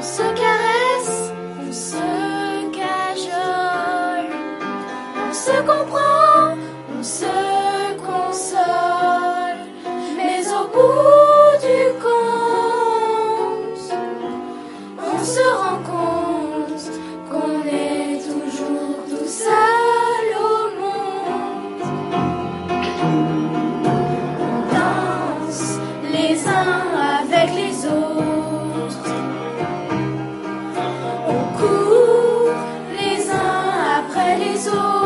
On se caresse, on se cajole, on se comprend, on se Jesus.